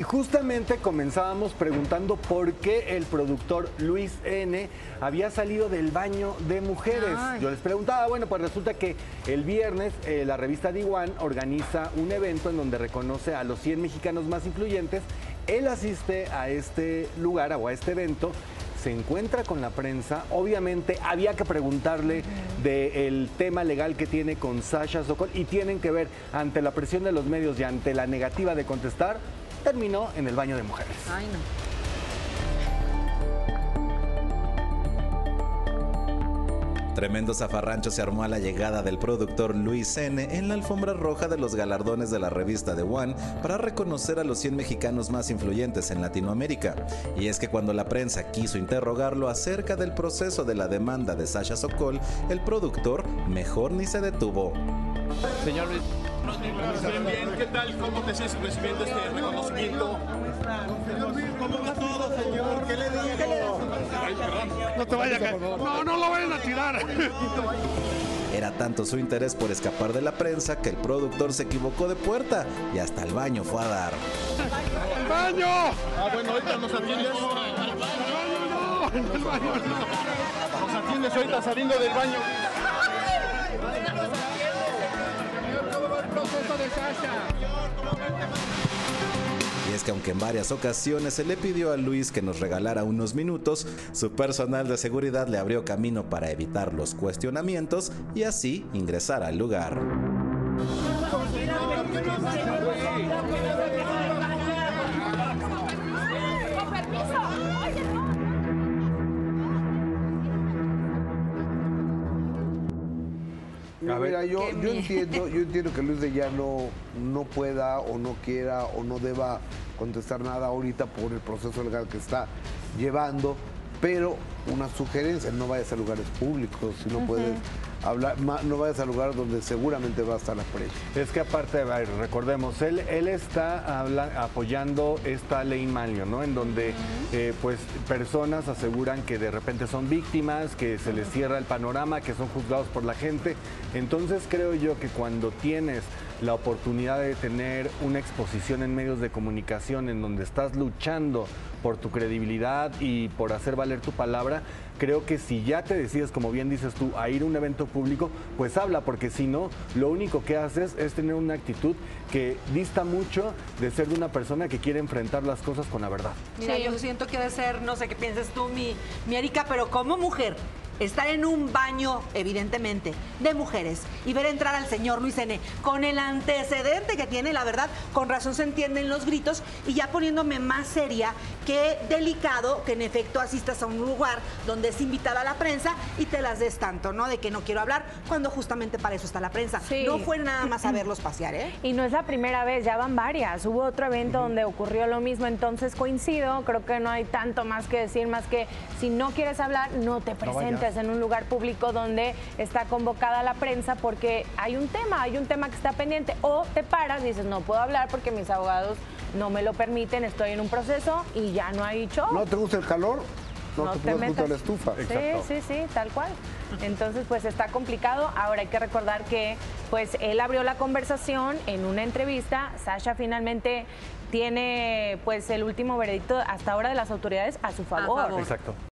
Y justamente comenzábamos preguntando por qué el productor Luis N había salido del baño de mujeres. Yo les preguntaba, bueno, pues resulta que el viernes eh, la revista D1 organiza un evento en donde reconoce a los 100 mexicanos más influyentes. Él asiste a este lugar o a este evento se encuentra con la prensa. Obviamente había que preguntarle del tema legal que tiene con Sasha Sokol y tienen que ver ante la presión de los medios y ante la negativa de contestar, terminó en el baño de mujeres. Ay, no. Tremendo zafarrancho se armó a la llegada del productor Luis N. en la alfombra roja de los galardones de la revista The One para reconocer a los 100 mexicanos más influyentes en Latinoamérica. Y es que cuando la prensa quiso interrogarlo acerca del proceso de la demanda de Sasha Sokol, el productor mejor ni se detuvo. Señor Luis. Bien, bien, ¿qué tal? ¿Cómo te sientes recibiendo este reconocimiento? ¿Cómo va todo, señor? ¿Qué le digo? Ay, perdón. No te vayas a caer. No, no lo vayan a tirar. Era tanto su interés por escapar de la prensa que el productor se equivocó de puerta y hasta el baño fue a dar. ¡El baño! Ah, bueno, ahorita nos atiendes. ¡El baño no! ¡El baño no! Nos atiendes ahorita saliendo del baño. Y es que aunque en varias ocasiones se le pidió a Luis que nos regalara unos minutos, su personal de seguridad le abrió camino para evitar los cuestionamientos y así ingresar al lugar. Mira, yo, yo entiendo, yo entiendo que Luis de Llano no pueda o no quiera o no deba contestar nada ahorita por el proceso legal que está llevando, pero una sugerencia, no vayas a lugares públicos, si no puedes hablar, no vayas a lugares donde seguramente va a estar la prensa. Es que aparte, recordemos, él, él está habla- apoyando esta ley Manlio, ¿no? En donde eh, pues personas aseguran que de repente son víctimas, que se les cierra el panorama, que son juzgados por la gente. Entonces creo yo que cuando tienes la oportunidad de tener una exposición en medios de comunicación en donde estás luchando por tu credibilidad y por hacer valer tu palabra, creo que si ya te decides, como bien dices tú, a ir a un evento público, pues habla, porque si no, lo único que haces es tener una actitud que dista mucho de ser de una persona que quiere enfrentar las cosas con la verdad. Mira, yo siento que debe ser, no sé qué piensas tú, mi, mi Erika, pero como mujer, estar en un baño, evidentemente, de mujeres y ver entrar al señor Luis N. con el antecedente que tiene, la verdad, con razón se entienden los gritos y ya poniéndome más seria, qué delicado que en efecto asistas a un lugar donde es invitada a la prensa y te las des tanto, ¿no? De que no quiero hablar, cuando justamente para eso está la prensa. Sí. No fue nada más a verlos pasear, ¿eh? Y no es la primera vez, ya van varias. Hubo otro evento donde ocurrió lo mismo, entonces coincido, creo que no hay tanto más que decir, más que si no quieres hablar, no te presentes en un lugar público donde está convocada la prensa porque hay un tema, hay un tema que está pendiente. O te paras y dices, no puedo hablar porque mis abogados no me lo permiten, estoy en un proceso y ya no hay show. ¿No te gusta el calor? No, No te, te a la metas. estufa. Sí, sí, sí, tal cual. Entonces, pues está complicado. Ahora hay que recordar que, pues, él abrió la conversación en una entrevista. Sasha finalmente tiene, pues, el último veredicto hasta ahora de las autoridades a su favor. favor. Exacto.